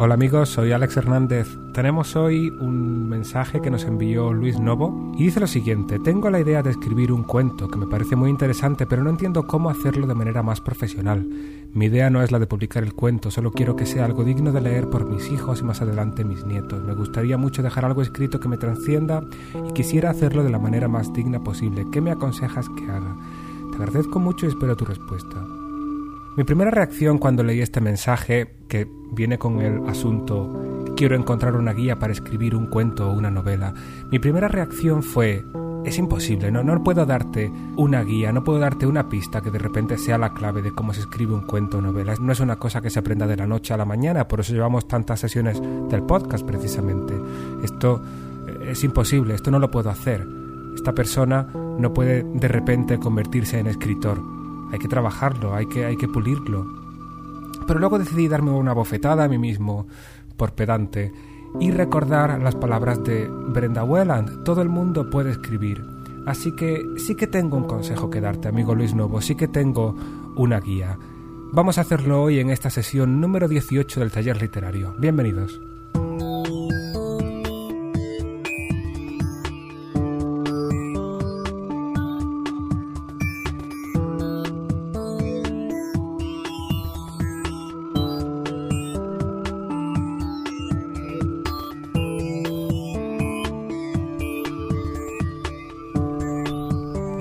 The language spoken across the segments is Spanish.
Hola amigos, soy Alex Hernández. Tenemos hoy un mensaje que nos envió Luis Novo y dice lo siguiente, tengo la idea de escribir un cuento que me parece muy interesante pero no entiendo cómo hacerlo de manera más profesional. Mi idea no es la de publicar el cuento, solo quiero que sea algo digno de leer por mis hijos y más adelante mis nietos. Me gustaría mucho dejar algo escrito que me transcienda y quisiera hacerlo de la manera más digna posible. ¿Qué me aconsejas que haga? Te agradezco mucho y espero tu respuesta. Mi primera reacción cuando leí este mensaje, que viene con el asunto quiero encontrar una guía para escribir un cuento o una novela, mi primera reacción fue es imposible, no, no puedo darte una guía, no puedo darte una pista que de repente sea la clave de cómo se escribe un cuento o novela. No es una cosa que se aprenda de la noche a la mañana, por eso llevamos tantas sesiones del podcast precisamente. Esto eh, es imposible, esto no lo puedo hacer. Esta persona no puede de repente convertirse en escritor hay que trabajarlo, hay que, hay que pulirlo. Pero luego decidí darme una bofetada a mí mismo, por pedante, y recordar las palabras de Brenda Welland. Todo el mundo puede escribir. Así que sí que tengo un consejo que darte, amigo Luis Novo, sí que tengo una guía. Vamos a hacerlo hoy en esta sesión número 18 del taller literario. Bienvenidos.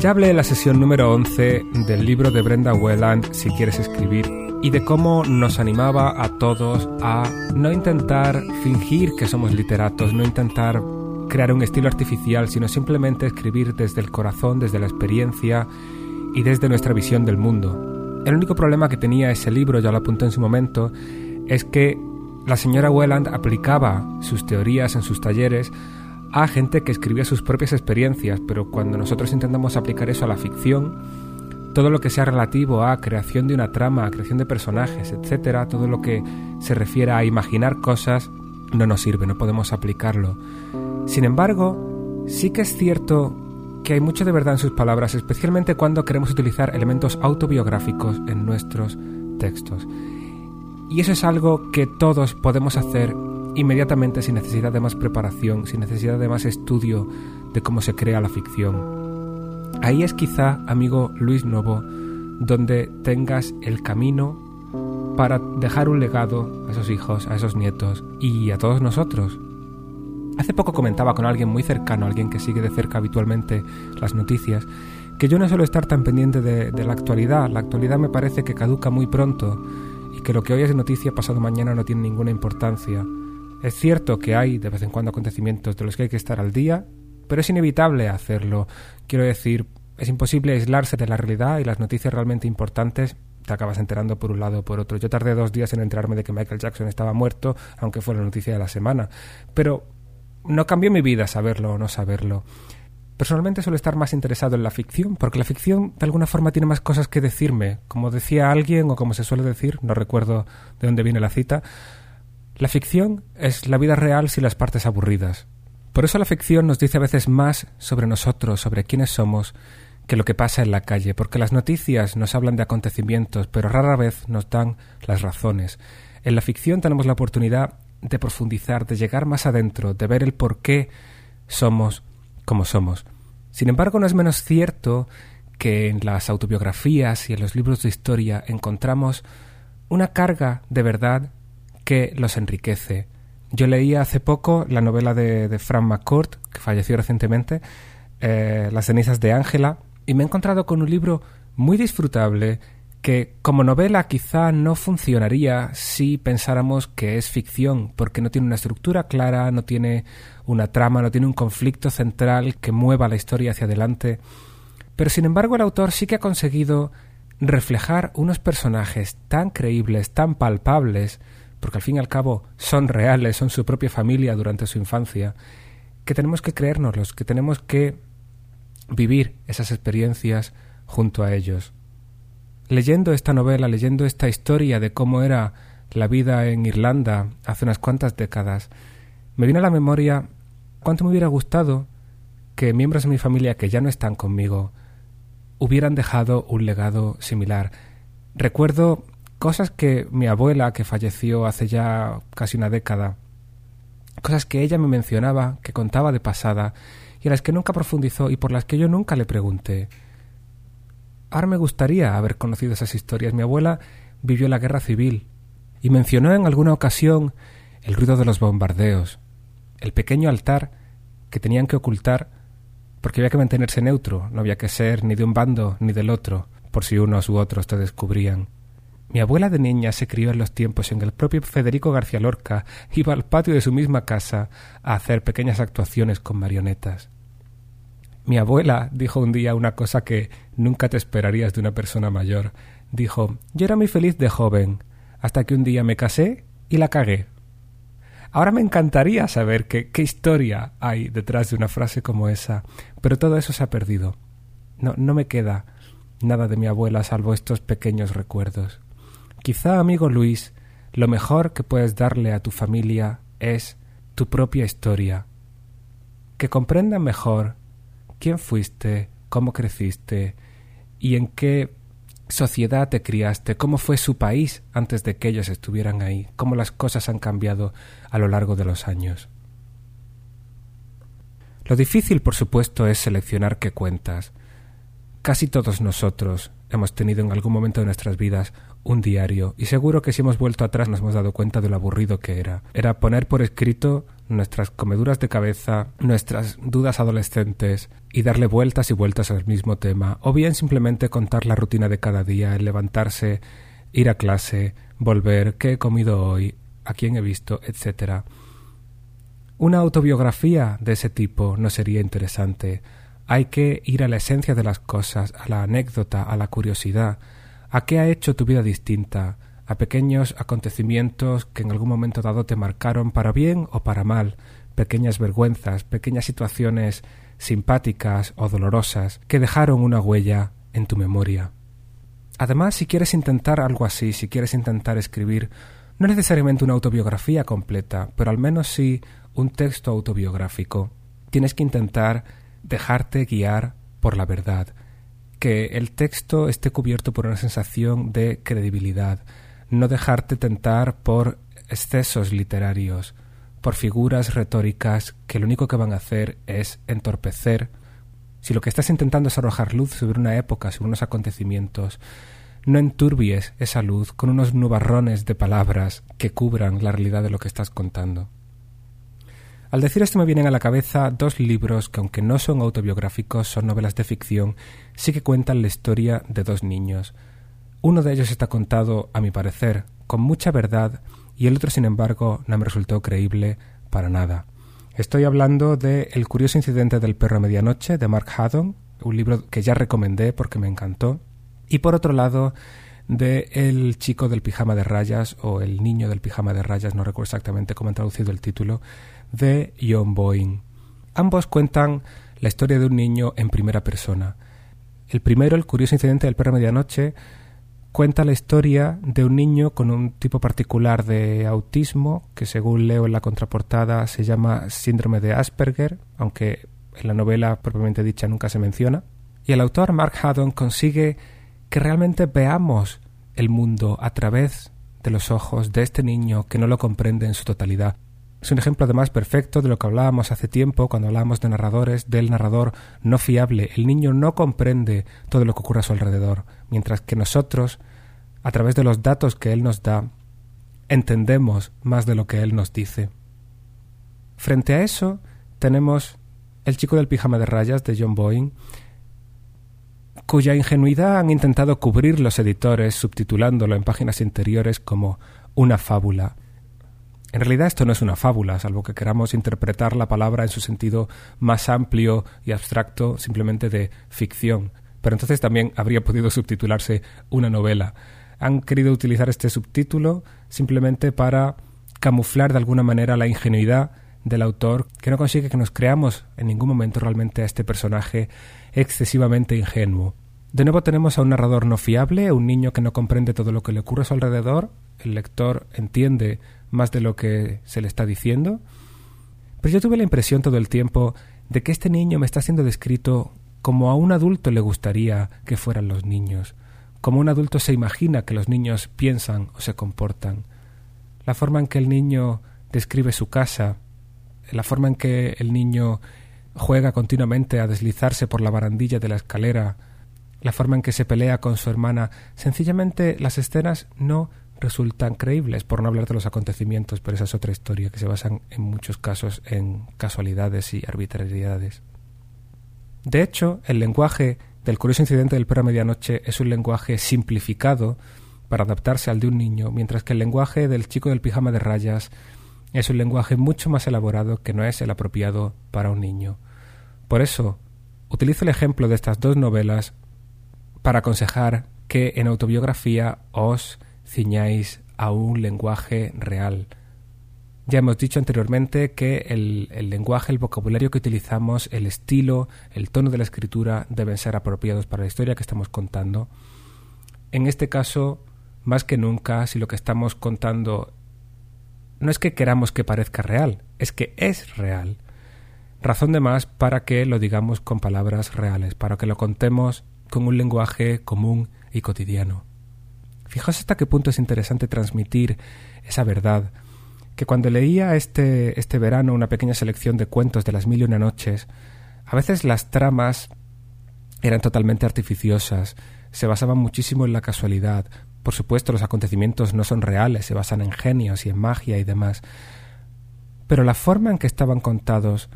Ya hablé la sesión número 11 del libro de Brenda Welland, Si quieres escribir, y de cómo nos animaba a todos a no intentar fingir que somos literatos, no intentar crear un estilo artificial, sino simplemente escribir desde el corazón, desde la experiencia y desde nuestra visión del mundo. El único problema que tenía ese libro, ya lo apunté en su momento, es que la señora Welland aplicaba sus teorías en sus talleres a gente que escribía sus propias experiencias, pero cuando nosotros intentamos aplicar eso a la ficción, todo lo que sea relativo a creación de una trama, a creación de personajes, etcétera, todo lo que se refiere a imaginar cosas, no nos sirve, no podemos aplicarlo. Sin embargo, sí que es cierto que hay mucho de verdad en sus palabras, especialmente cuando queremos utilizar elementos autobiográficos en nuestros textos. Y eso es algo que todos podemos hacer inmediatamente sin necesidad de más preparación, sin necesidad de más estudio de cómo se crea la ficción. Ahí es quizá, amigo Luis Novo, donde tengas el camino para dejar un legado a esos hijos, a esos nietos y a todos nosotros. Hace poco comentaba con alguien muy cercano, alguien que sigue de cerca habitualmente las noticias, que yo no suelo estar tan pendiente de, la actualidad. La actualidad me parece que caduca muy pronto y que lo que hoy es noticia pasado mañana no tiene ninguna importancia. Es cierto que hay de vez en cuando acontecimientos de los que hay que estar al día, pero es inevitable hacerlo. Quiero decir, es imposible aislarse de la realidad y las noticias realmente importantes te acabas enterando por un lado o por otro. Yo tardé dos días en enterarme de que Michael Jackson estaba muerto, aunque fue la noticia de la semana. Pero no cambió mi vida saberlo o no saberlo. Personalmente suelo estar más interesado en la ficción, porque la ficción de alguna forma tiene más cosas que decirme. Como decía alguien, o como se suele decir, no recuerdo de dónde viene la cita, la ficción es la vida real sin las partes aburridas. Por eso la ficción nos dice a veces más sobre nosotros, sobre quiénes somos, que lo que pasa en la calle, porque las noticias nos hablan de acontecimientos, pero rara vez nos dan las razones. En la ficción tenemos la oportunidad de profundizar, de llegar más adentro, de ver el por qué somos como somos. Sin embargo, no es menos cierto que en las autobiografías y en los libros de historia encontramos una carga de verdad que los enriquece. Yo leía hace poco la novela de, Frank McCourt, que falleció recientemente, eh, Las cenizas de Ángela, y me he encontrado con un libro muy disfrutable que como novela quizá no funcionaría si pensáramos que es ficción, porque no tiene una estructura clara, no tiene una trama, no tiene un conflicto central que mueva la historia hacia adelante. Pero sin embargo el autor sí que ha conseguido reflejar unos personajes tan creíbles, tan palpables, porque al fin y al cabo son reales, son su propia familia durante su infancia, que tenemos que creérnoslos, que tenemos que vivir esas experiencias junto a ellos. Leyendo esta novela, leyendo esta historia de cómo era la vida en Irlanda hace unas cuantas décadas, me viene a la memoria cuánto me hubiera gustado que miembros de mi familia que ya no están conmigo hubieran dejado un legado similar. Recuerdo cosas que mi abuela, que falleció hace ya casi una década, cosas que ella me mencionaba, que contaba de pasada, y a las que nunca profundizó y por las que yo nunca le pregunté. Ahora me gustaría haber conocido esas historias. Mi abuela vivió la guerra civil y mencionó en alguna ocasión el ruido de los bombardeos, el pequeño altar que tenían que ocultar porque había que mantenerse neutro, no había que ser ni de un bando ni del otro, por si unos u otros te descubrían. Mi abuela de niña se crió en los tiempos en que el propio Federico García Lorca iba al patio de su misma casa a hacer pequeñas actuaciones con marionetas. Mi abuela dijo un día una cosa que nunca te esperarías de una persona mayor. Dijo Yo era muy feliz de joven, hasta que un día me casé y la cagué. Ahora me encantaría saber qué, historia hay detrás de una frase como esa, pero todo eso se ha perdido. No, no me queda nada de mi abuela salvo estos pequeños recuerdos. Quizá, amigo Luis, lo mejor que puedes darle a tu familia es tu propia historia. Que comprendan mejor quién fuiste, cómo creciste y en qué sociedad te criaste, cómo fue su país antes de que ellos estuvieran ahí, cómo las cosas han cambiado a lo largo de los años. Lo difícil, por supuesto, es seleccionar qué cuentas. Casi todos nosotros hemos tenido en algún momento de nuestras vidas un diario y seguro que si hemos vuelto atrás nos hemos dado cuenta de lo aburrido que era. Era poner por escrito nuestras comeduras de cabeza, nuestras dudas adolescentes y darle vueltas y vueltas al mismo tema, o bien simplemente contar la rutina de cada día, el levantarse, ir a clase, volver, qué he comido hoy, a quién he visto, etc. Una autobiografía de ese tipo no sería interesante. Hay que ir a la esencia de las cosas, a la anécdota, a la curiosidad, a qué ha hecho tu vida distinta, a pequeños acontecimientos que en algún momento dado te marcaron para bien o para mal, pequeñas vergüenzas, pequeñas situaciones simpáticas o dolorosas que dejaron una huella en tu memoria. Además, si quieres intentar algo así, si quieres intentar escribir no necesariamente una autobiografía completa, pero al menos sí un texto autobiográfico, tienes que intentar dejarte guiar por la verdad, que el texto esté cubierto por una sensación de credibilidad, no dejarte tentar por excesos literarios, por figuras retóricas que lo único que van a hacer es entorpecer. Si lo que estás intentando es arrojar luz sobre una época, sobre unos acontecimientos, no enturbies esa luz con unos nubarrones de palabras que cubran la realidad de lo que estás contando. Al decir esto me vienen a la cabeza dos libros que aunque no son autobiográficos, son novelas de ficción, sí que cuentan la historia de dos niños. Uno de ellos está contado, a mi parecer, con mucha verdad y el otro, sin embargo, no me resultó creíble para nada. Estoy hablando de El curioso incidente del perro a medianoche de Mark Haddon, un libro que ya recomendé porque me encantó, y por otro lado de El chico del pijama de rayas o El niño del pijama de rayas, no recuerdo exactamente cómo han traducido el título, de John Boyne. Ambos cuentan la historia de un niño en primera persona. El primero, el curioso incidente del perro medianoche, cuenta la historia de un niño con un tipo particular de autismo, que según leo en la contraportada se llama síndrome de Asperger, aunque en la novela propiamente dicha nunca se menciona. Y el autor Mark Haddon consigue que realmente veamos el mundo a través de los ojos de este niño que no lo comprende en su totalidad. Es un ejemplo además perfecto de lo que hablábamos hace tiempo cuando hablábamos de narradores, del narrador no fiable. El niño no comprende todo lo que ocurre a su alrededor, mientras que nosotros, a través de los datos que él nos da, entendemos más de lo que él nos dice. Frente a eso, tenemos El chico del pijama de rayas de John Boyne, cuya ingenuidad han intentado cubrir los editores subtitulándolo en páginas interiores como una fábula en realidad esto no es una fábula, salvo que queramos interpretar la palabra en su sentido más amplio y abstracto, simplemente de ficción. Pero entonces también habría podido subtitularse una novela. Han querido utilizar este subtítulo simplemente para camuflar de alguna manera la ingenuidad del autor, que no consigue que nos creamos en ningún momento realmente a este personaje excesivamente ingenuo. De nuevo tenemos a un narrador no fiable, un niño que no comprende todo lo que le ocurre a su alrededor, el lector entiende más de lo que se le está diciendo. Pero yo tuve la impresión todo el tiempo de que este niño me está siendo descrito como a un adulto le gustaría que fueran los niños, como un adulto se imagina que los niños piensan o se comportan, la forma en que el niño describe su casa, la forma en que el niño juega continuamente a deslizarse por la barandilla de la escalera, la forma en que se pelea con su hermana, sencillamente las escenas no resultan creíbles, por no hablar de los acontecimientos, pero esa es otra historia que se basan en muchos casos en casualidades y arbitrariedades. De hecho, el lenguaje del curioso incidente del perro a medianoche es un lenguaje simplificado para adaptarse al de un niño, mientras que el lenguaje del chico del pijama de rayas es un lenguaje mucho más elaborado que no es el apropiado para un niño. Por eso, utilizo el ejemplo de estas dos novelas para aconsejar que en autobiografía os ciñáis a un lenguaje real. Ya hemos dicho anteriormente que el, el, lenguaje, el vocabulario que utilizamos, el estilo, el tono de la escritura deben ser apropiados para la historia que estamos contando. En este caso, más que nunca, si lo que estamos contando no es que queramos que parezca real, es que es real. Razón de más para que lo digamos con palabras reales, para que lo contemos con un lenguaje común y cotidiano. Fijaos hasta qué punto es interesante transmitir esa verdad, que cuando leía este, este verano una pequeña selección de cuentos de las mil y una noches, a veces las tramas eran totalmente artificiosas, se basaban muchísimo en la casualidad. Por supuesto, los acontecimientos no son reales, se basan en genios y en magia y demás. Pero la forma en que estaban contados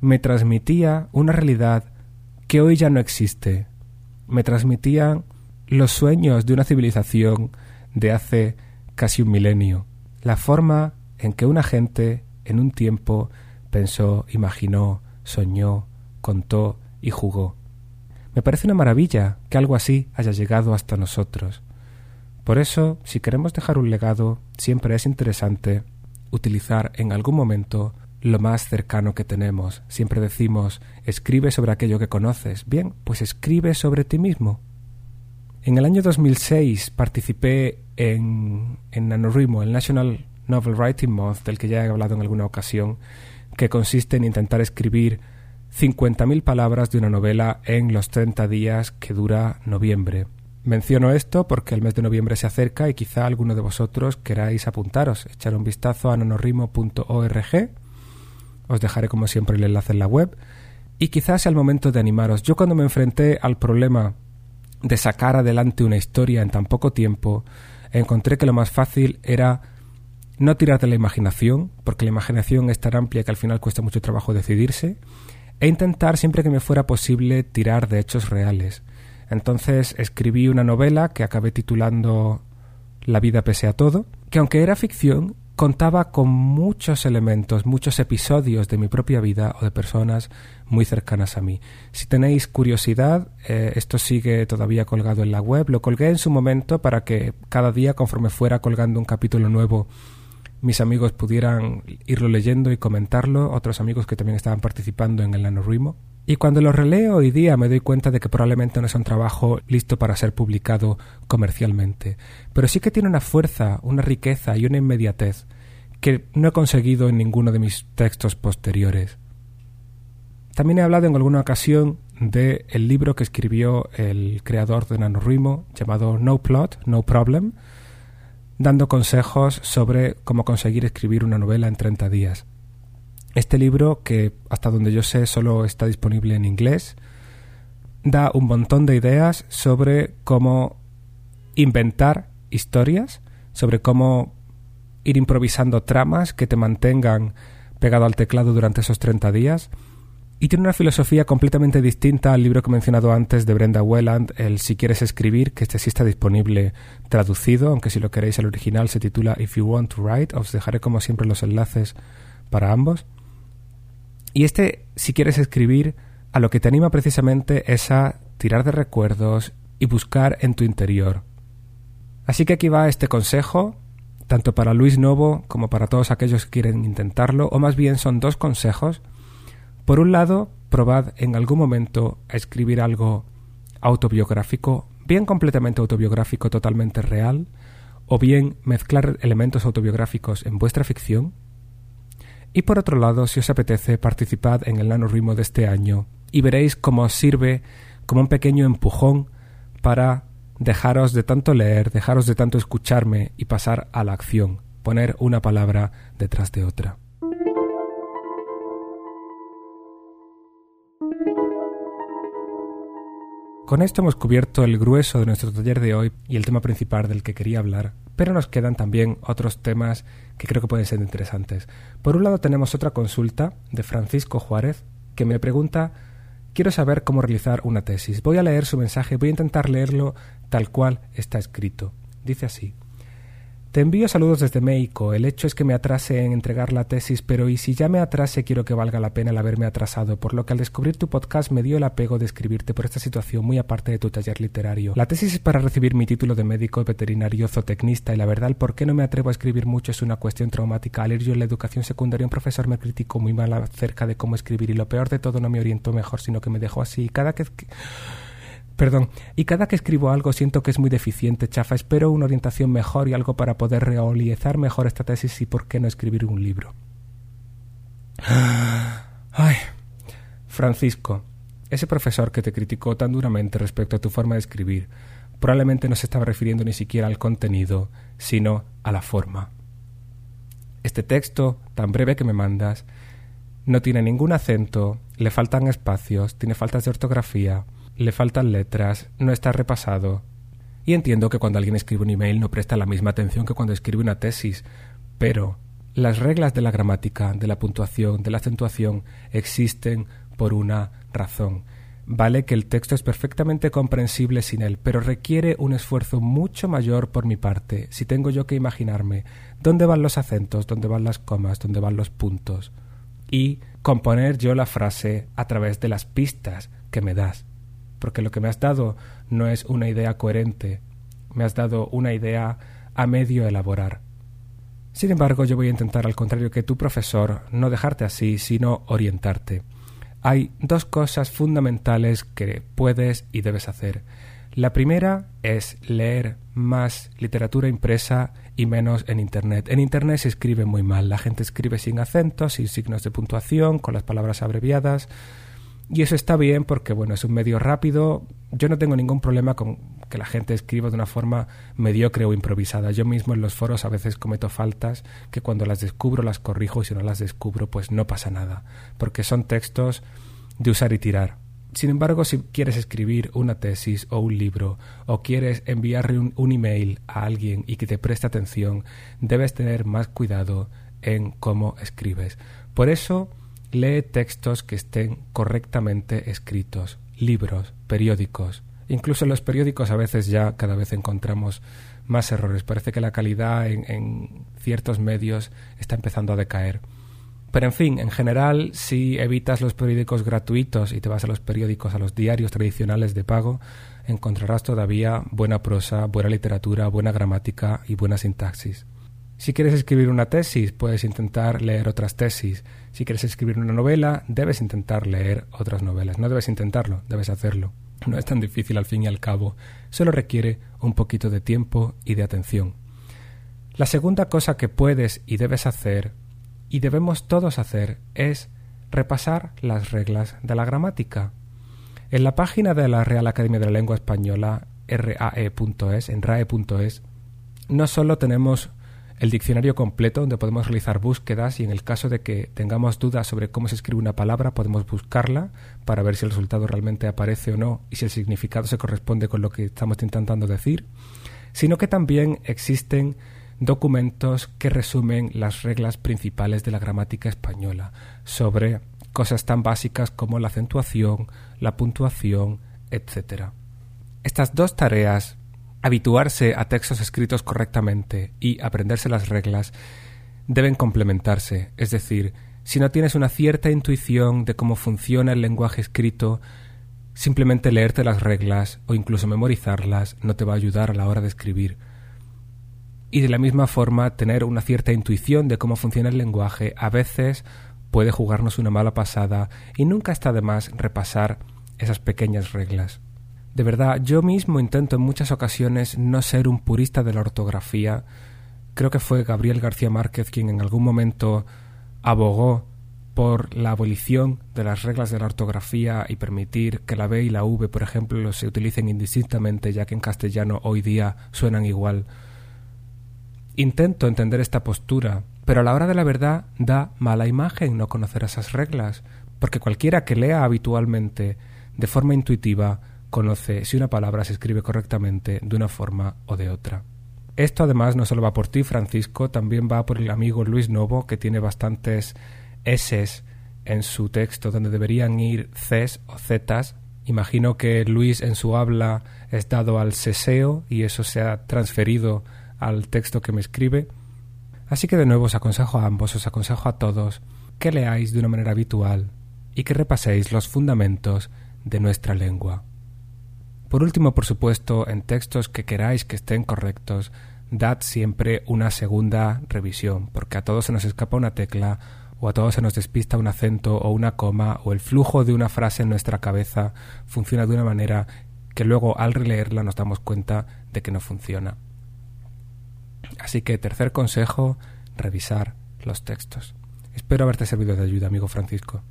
me transmitía una realidad que hoy ya no existe. Me transmitía los sueños de una civilización de hace casi un milenio. La forma en que una gente en un tiempo pensó, imaginó, soñó, contó y jugó. Me parece una maravilla que algo así haya llegado hasta nosotros. Por eso, si queremos dejar un legado, siempre es interesante utilizar en algún momento lo más cercano que tenemos. Siempre decimos, escribe sobre aquello que conoces. Bien, pues escribe sobre ti mismo. En el año 2006 participé en, en NaNoWriMo, el National Novel Writing Month, del que ya he hablado en alguna ocasión, que consiste en intentar escribir 50.000 palabras de una novela en los 30 días que dura noviembre. Menciono esto porque el mes de noviembre se acerca y quizá alguno de vosotros queráis apuntaros, echar un vistazo a nanorimo.org os dejaré como siempre el enlace en la web. Y quizás sea el momento de animaros. Yo cuando me enfrenté al problema de sacar adelante una historia en tan poco tiempo, encontré que lo más fácil era no tirar de la imaginación, porque la imaginación es tan amplia que al final cuesta mucho trabajo decidirse, e intentar siempre que me fuera posible tirar de hechos reales. Entonces escribí una novela que acabé titulando La vida pese a todo, que aunque era ficción, contaba con muchos elementos, muchos episodios de mi propia vida o de personas muy cercanas a mí. Si tenéis curiosidad, eh, esto sigue todavía colgado en la web. Lo colgué en su momento para que cada día, conforme fuera colgando un capítulo nuevo, mis amigos pudieran irlo leyendo y comentarlo, otros amigos que también estaban participando en el NaNoWriMo. Y cuando lo releo hoy día me doy cuenta de que probablemente no es un trabajo listo para ser publicado comercialmente, pero sí que tiene una fuerza, una riqueza y una inmediatez que no he conseguido en ninguno de mis textos posteriores. También he hablado en alguna ocasión de el libro que escribió el creador de NaNoWriMo llamado No Plot, No Problem, dando consejos sobre cómo conseguir escribir una novela en 30 días. Este libro, que hasta donde yo sé solo está disponible en inglés, da un montón de ideas sobre cómo inventar historias, sobre cómo ir improvisando tramas que te mantengan pegado al teclado durante esos 30 días y tiene una filosofía completamente distinta al libro que he mencionado antes de Brenda Welland, el Si quieres escribir, que este sí está disponible traducido, aunque si lo queréis el original se titula If You Want to Write, os dejaré como siempre los enlaces para ambos. Y este Si quieres escribir, a lo que te anima precisamente es a tirar de recuerdos y buscar en tu interior. Así que aquí va este consejo, tanto para Luis Novo como para todos aquellos que quieren intentarlo, o más bien son dos consejos por un lado, probad en algún momento a escribir algo autobiográfico, bien completamente autobiográfico, totalmente real, o bien mezclar elementos autobiográficos en vuestra ficción. Y por otro lado, si os apetece, participad en el NaNoWriMo de este año y veréis cómo os sirve como un pequeño empujón para dejaros de tanto leer, dejaros de tanto escucharme y pasar a la acción, poner una palabra detrás de otra. Con esto hemos cubierto el grueso de nuestro taller de hoy y el tema principal del que quería hablar, pero nos quedan también otros temas que creo que pueden ser interesantes. Por un lado tenemos otra consulta de Francisco Juárez que me pregunta Quiero saber cómo realizar una tesis. Voy a leer su mensaje, voy a intentar leerlo tal cual está escrito. Dice así. Te envío saludos desde México. El hecho es que me atrase en entregar la tesis, pero y si ya me atrase quiero que valga la pena el haberme atrasado, por lo que al descubrir tu podcast me dio el apego de escribirte por esta situación muy aparte de tu taller literario. La tesis es para recibir mi título de médico veterinario zootecnista y la verdad el por qué no me atrevo a escribir mucho es una cuestión traumática. Al ir yo en la educación secundaria un profesor me criticó muy mal acerca de cómo escribir y lo peor de todo no me orientó mejor, sino que me dejó así. Cada que... Perdón, y cada que escribo algo siento que es muy deficiente, chafa. Espero una orientación mejor y algo para poder reolizar mejor esta tesis y por qué no escribir un libro. Ay, Francisco, ese profesor que te criticó tan duramente respecto a tu forma de escribir, probablemente no se estaba refiriendo ni siquiera al contenido, sino a la forma. Este texto, tan breve que me mandas, no tiene ningún acento, le faltan espacios, tiene faltas de ortografía, le faltan letras, no está repasado. Y entiendo que cuando alguien escribe un email no presta la misma atención que cuando escribe una tesis, pero las reglas de la gramática, de la puntuación, de la acentuación existen por una razón. Vale que el texto es perfectamente comprensible sin él, pero requiere un esfuerzo mucho mayor por mi parte si tengo yo que imaginarme dónde van los acentos, dónde van las comas, dónde van los puntos, y componer yo la frase a través de las pistas que me das porque lo que me has dado no es una idea coherente, me has dado una idea a medio elaborar. Sin embargo, yo voy a intentar, al contrario que tu profesor, no dejarte así, sino orientarte. Hay dos cosas fundamentales que puedes y debes hacer. La primera es leer más literatura impresa y menos en Internet. En Internet se escribe muy mal. La gente escribe sin acentos, sin signos de puntuación, con las palabras abreviadas. Y eso está bien porque, bueno, es un medio rápido. Yo no tengo ningún problema con que la gente escriba de una forma mediocre o improvisada. Yo mismo en los foros a veces cometo faltas que cuando las descubro las corrijo y si no las descubro pues no pasa nada, porque son textos de usar y tirar. Sin embargo, si quieres escribir una tesis o un libro o quieres enviarle un, un email a alguien y que te preste atención, debes tener más cuidado en cómo escribes. Por eso, Lee textos que estén correctamente escritos, libros, periódicos. Incluso en los periódicos a veces ya cada vez encontramos más errores. Parece que la calidad en, ciertos medios está empezando a decaer. Pero en fin, en general, si evitas los periódicos gratuitos y te vas a los periódicos, a los diarios tradicionales de pago, encontrarás todavía buena prosa, buena literatura, buena gramática y buena sintaxis. Si quieres escribir una tesis, puedes intentar leer otras tesis. Si quieres escribir una novela, debes intentar leer otras novelas. No debes intentarlo, debes hacerlo. No es tan difícil al fin y al cabo, solo requiere un poquito de tiempo y de atención. La segunda cosa que puedes y debes hacer, y debemos todos hacer, es repasar las reglas de la gramática. En la página de la Real Academia de la Lengua Española, rae.es, en rae.es, no solo tenemos el diccionario completo donde podemos realizar búsquedas y en el caso de que tengamos dudas sobre cómo se escribe una palabra podemos buscarla para ver si el resultado realmente aparece o no y si el significado se corresponde con lo que estamos intentando decir, sino que también existen documentos que resumen las reglas principales de la gramática española sobre cosas tan básicas como la acentuación, la puntuación, etc. Estas dos tareas habituarse a textos escritos correctamente y aprenderse las reglas deben complementarse, es decir, si no tienes una cierta intuición de cómo funciona el lenguaje escrito, simplemente leerte las reglas o incluso memorizarlas no te va a ayudar a la hora de escribir. Y de la misma forma, tener una cierta intuición de cómo funciona el lenguaje a veces puede jugarnos una mala pasada y nunca está de más repasar esas pequeñas reglas. De verdad, yo mismo intento en muchas ocasiones no ser un purista de la ortografía. Creo que fue Gabriel García Márquez quien en algún momento abogó por la abolición de las reglas de la ortografía y permitir que la B y la V, por ejemplo, se utilicen indistintamente, ya que en castellano hoy día suenan igual. Intento entender esta postura, pero a la hora de la verdad da mala imagen no conocer esas reglas, porque cualquiera que lea habitualmente de forma intuitiva conoce si una palabra se escribe correctamente de una forma o de otra. Esto además no solo va por ti, Francisco, también va por el amigo Luis Novo, que tiene bastantes S en su texto donde deberían ir Cs o Zetas. Imagino que Luis en su habla es dado al seseo y eso se ha transferido al texto que me escribe. Así que de nuevo os aconsejo a ambos, os aconsejo a todos que leáis de una manera habitual y que repaséis los fundamentos de nuestra lengua. Por último, por supuesto, en textos que queráis que estén correctos, dad siempre una segunda revisión, porque a todos se nos escapa una tecla o a todos se nos despista un acento o una coma o el flujo de una frase en nuestra cabeza funciona de una manera que luego al releerla nos damos cuenta de que no funciona. Así que tercer consejo, revisar los textos. Espero haberte servido de ayuda, amigo Francisco.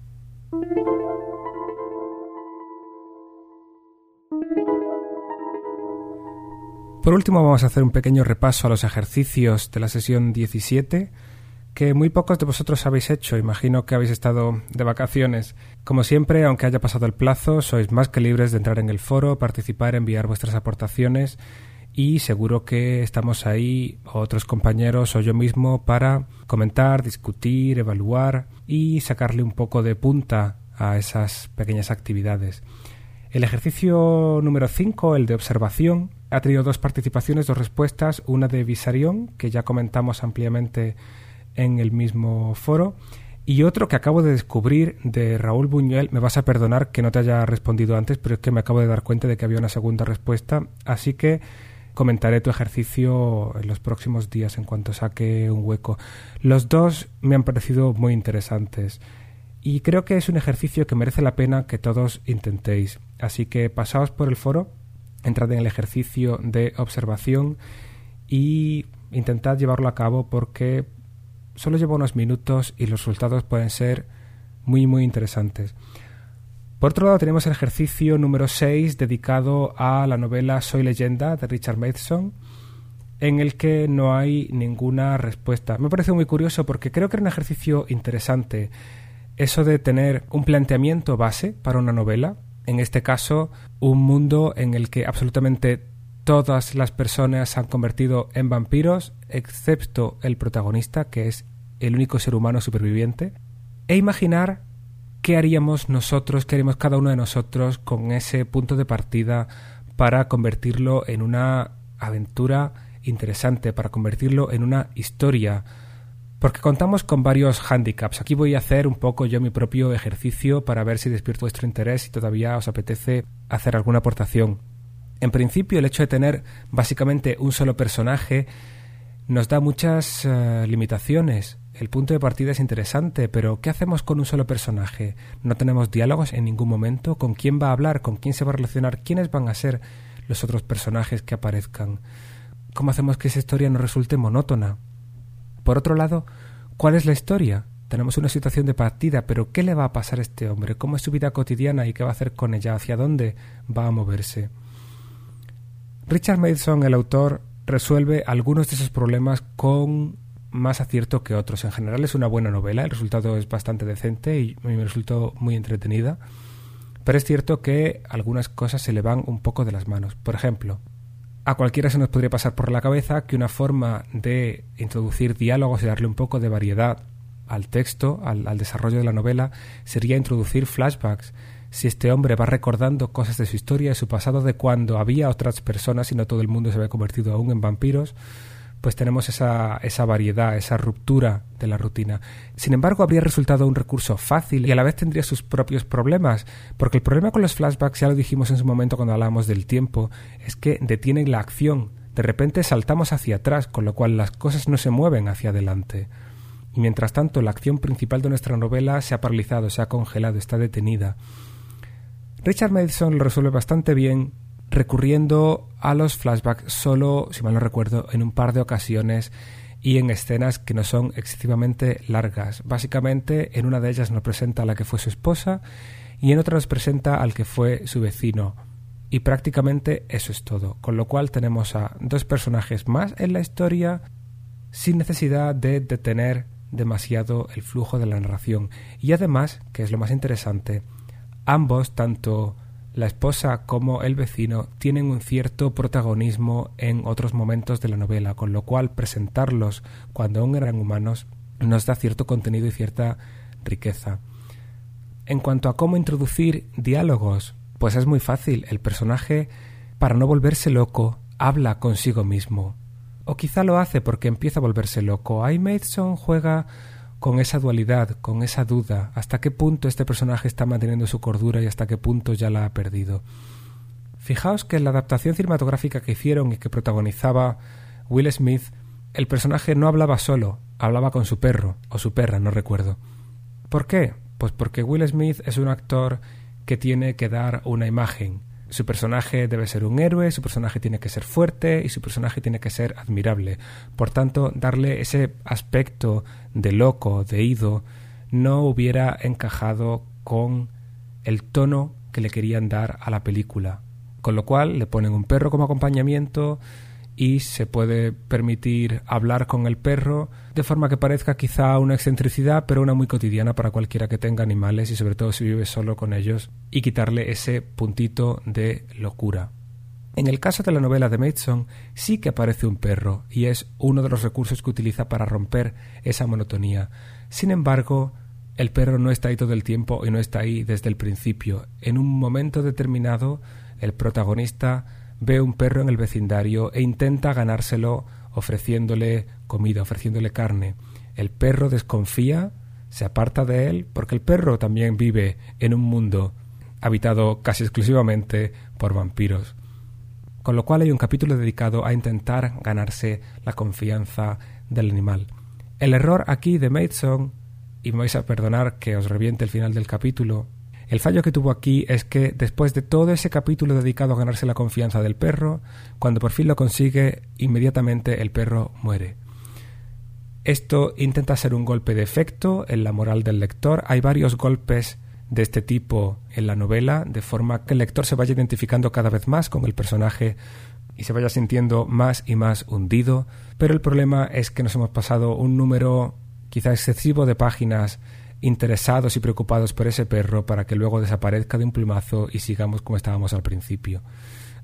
Por último vamos a hacer un pequeño repaso a los ejercicios de la sesión 17 que muy pocos de vosotros habéis hecho. Imagino que habéis estado de vacaciones. Como siempre, aunque haya pasado el plazo, sois más que libres de entrar en el foro, participar, enviar vuestras aportaciones y seguro que estamos ahí, otros compañeros o yo mismo, para comentar, discutir, evaluar y sacarle un poco de punta a esas pequeñas actividades. El ejercicio número 5, el de observación, ha tenido dos participaciones, dos respuestas, una de Visarión, que ya comentamos ampliamente en el mismo foro. Y otro que acabo de descubrir de Raúl Buñuel, me vas a perdonar que no te haya respondido antes, pero es que me acabo de dar cuenta de que había una segunda respuesta, así que comentaré tu ejercicio en los próximos días en cuanto saque un hueco. Los dos me han parecido muy interesantes y creo que es un ejercicio que merece la pena que todos intentéis. Así que pasaos por el foro, entrad en el ejercicio de observación y intentad llevarlo a cabo porque solo lleva unos minutos y los resultados pueden ser muy muy interesantes. Por otro lado tenemos el ejercicio número 6 dedicado a la novela Soy leyenda de Richard Matheson en el que no hay ninguna respuesta. Me parece muy curioso porque creo que era un ejercicio interesante eso de tener un planteamiento base para una novela, en este caso un mundo en el que absolutamente todas las personas se han convertido en vampiros, excepto el protagonista, que es el único ser humano superviviente, e imaginar qué haríamos nosotros, qué haríamos cada uno de nosotros con ese punto de partida para convertirlo en una aventura interesante, para convertirlo en una historia, porque contamos con varios handicaps. Aquí voy a hacer un poco yo mi propio ejercicio para ver si despierto vuestro interés y todavía os apetece hacer alguna aportación. En principio, el hecho de tener básicamente un solo personaje nos da muchas eh, limitaciones. El punto de partida es interesante, pero ¿qué hacemos con un solo personaje? No tenemos diálogos en ningún momento. ¿Con quién va a hablar? ¿Con quién se va a relacionar? ¿Quiénes van a ser los otros personajes que aparezcan? ¿Cómo hacemos que esa historia no resulte monótona? Por otro lado, ¿cuál es la historia? Tenemos una situación de partida, pero ¿qué le va a pasar a este hombre? ¿Cómo es su vida cotidiana y qué va a hacer con ella? ¿Hacia dónde va a moverse? Richard Mason, el autor, resuelve algunos de esos problemas con más acierto que otros. En general es una buena novela, el resultado es bastante decente y me resultó muy entretenida. Pero es cierto que algunas cosas se le van un poco de las manos. Por ejemplo, a cualquiera se nos podría pasar por la cabeza que una forma de introducir diálogos y darle un poco de variedad al texto, al, desarrollo de la novela, sería introducir flashbacks. Si este hombre va recordando cosas de su historia, de su pasado, de cuando había otras personas y no todo el mundo se había convertido aún en vampiros, pues tenemos esa, esa variedad, esa ruptura de la rutina. Sin embargo, habría resultado un recurso fácil y a la vez tendría sus propios problemas, porque el problema con los flashbacks, ya lo dijimos en su momento cuando hablábamos del tiempo, es que detienen la acción. De repente saltamos hacia atrás, con lo cual las cosas no se mueven hacia adelante. Y mientras tanto, la acción principal de nuestra novela se ha paralizado, se ha congelado, está detenida. Richard Mason lo resuelve bastante bien recurriendo a los flashbacks solo, si mal no recuerdo, en un par de ocasiones y en escenas que no son excesivamente largas. Básicamente, en una de ellas nos presenta a la que fue su esposa y en otra nos presenta al que fue su vecino. Y prácticamente eso es todo, con lo cual tenemos a dos personajes más en la historia sin necesidad de detener demasiado el flujo de la narración. Y además, que es lo más interesante, ambos, tanto la esposa como el vecino tienen un cierto protagonismo en otros momentos de la novela, con lo cual presentarlos cuando aún eran humanos nos da cierto contenido y cierta riqueza. En cuanto a cómo introducir diálogos, pues es muy fácil. El personaje, para no volverse loco, habla consigo mismo. O quizá lo hace porque empieza a volverse loco. I. Mason juega con esa dualidad, con esa duda, hasta qué punto este personaje está manteniendo su cordura y hasta qué punto ya la ha perdido. Fijaos que en la adaptación cinematográfica que hicieron y que protagonizaba Will Smith, el personaje no hablaba solo, hablaba con su perro, o su perra, no recuerdo. ¿Por qué? Pues porque Will Smith es un actor que tiene que dar una imagen, su personaje debe ser un héroe, su personaje tiene que ser fuerte y su personaje tiene que ser admirable. Por tanto, darle ese aspecto de loco, de ido, no hubiera encajado con el tono que le querían dar a la película. Con lo cual le ponen un perro como acompañamiento, y se puede permitir hablar con el perro de forma que parezca quizá una excentricidad, pero una muy cotidiana para cualquiera que tenga animales y sobre todo si vive solo con ellos y quitarle ese puntito de locura. En el caso de la novela de Mason sí que aparece un perro y es uno de los recursos que utiliza para romper esa monotonía. Sin embargo, el perro no está ahí todo el tiempo y no está ahí desde el principio. En un momento determinado, el protagonista ve un perro en el vecindario e intenta ganárselo ofreciéndole comida, ofreciéndole carne. El perro desconfía, se aparta de él, porque el perro también vive en un mundo habitado casi exclusivamente por vampiros. Con lo cual hay un capítulo dedicado a intentar ganarse la confianza del animal. El error aquí de Maidson, y me vais a perdonar que os reviente el final del capítulo, el fallo que tuvo aquí es que después de todo ese capítulo dedicado a ganarse la confianza del perro, cuando por fin lo consigue, inmediatamente el perro muere. Esto intenta ser un golpe de efecto en la moral del lector. Hay varios golpes de este tipo en la novela, de forma que el lector se vaya identificando cada vez más con el personaje y se vaya sintiendo más y más hundido, pero el problema es que nos hemos pasado un número quizá excesivo de páginas interesados y preocupados por ese perro para que luego desaparezca de un plumazo y sigamos como estábamos al principio.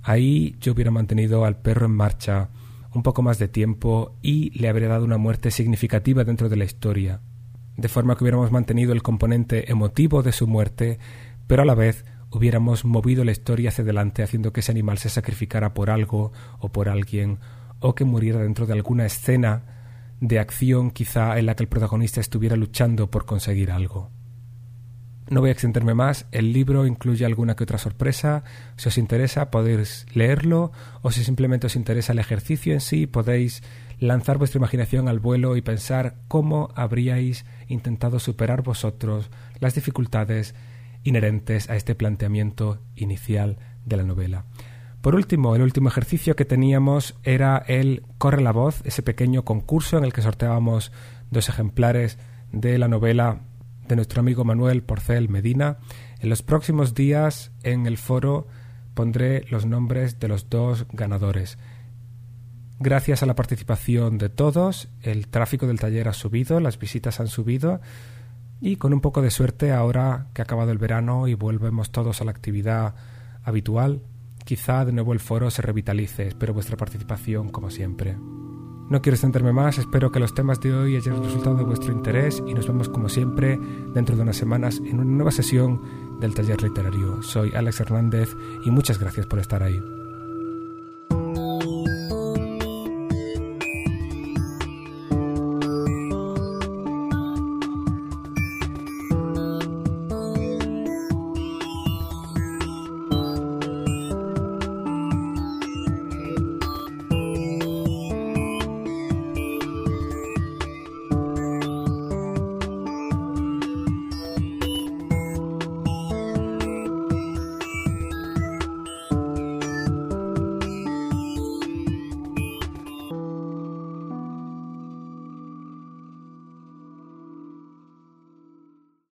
Ahí yo hubiera mantenido al perro en marcha un poco más de tiempo y le habría dado una muerte significativa dentro de la historia, de forma que hubiéramos mantenido el componente emotivo de su muerte, pero a la vez hubiéramos movido la historia hacia adelante haciendo que ese animal se sacrificara por algo o por alguien o que muriera dentro de alguna escena de acción quizá en la que el protagonista estuviera luchando por conseguir algo. No voy a extenderme más, el libro incluye alguna que otra sorpresa, si os interesa podéis leerlo o si simplemente os interesa el ejercicio en sí podéis lanzar vuestra imaginación al vuelo y pensar cómo habríais intentado superar vosotros las dificultades inherentes a este planteamiento inicial de la novela. Por último, el último ejercicio que teníamos era el Corre la voz, ese pequeño concurso en el que sorteábamos dos ejemplares de la novela de nuestro amigo Manuel Porcel Medina. En los próximos días en el foro pondré los nombres de los dos ganadores. Gracias a la participación de todos, el tráfico del taller ha subido, las visitas han subido y con un poco de suerte ahora que ha acabado el verano y volvemos todos a la actividad habitual, Quizá de nuevo el foro se revitalice, espero vuestra participación como siempre. No quiero extenderme más, espero que los temas de hoy hayan resultado de vuestro interés y nos vemos como siempre dentro de unas semanas en una nueva sesión del taller literario. Soy Alex Hernández y muchas gracias por estar ahí.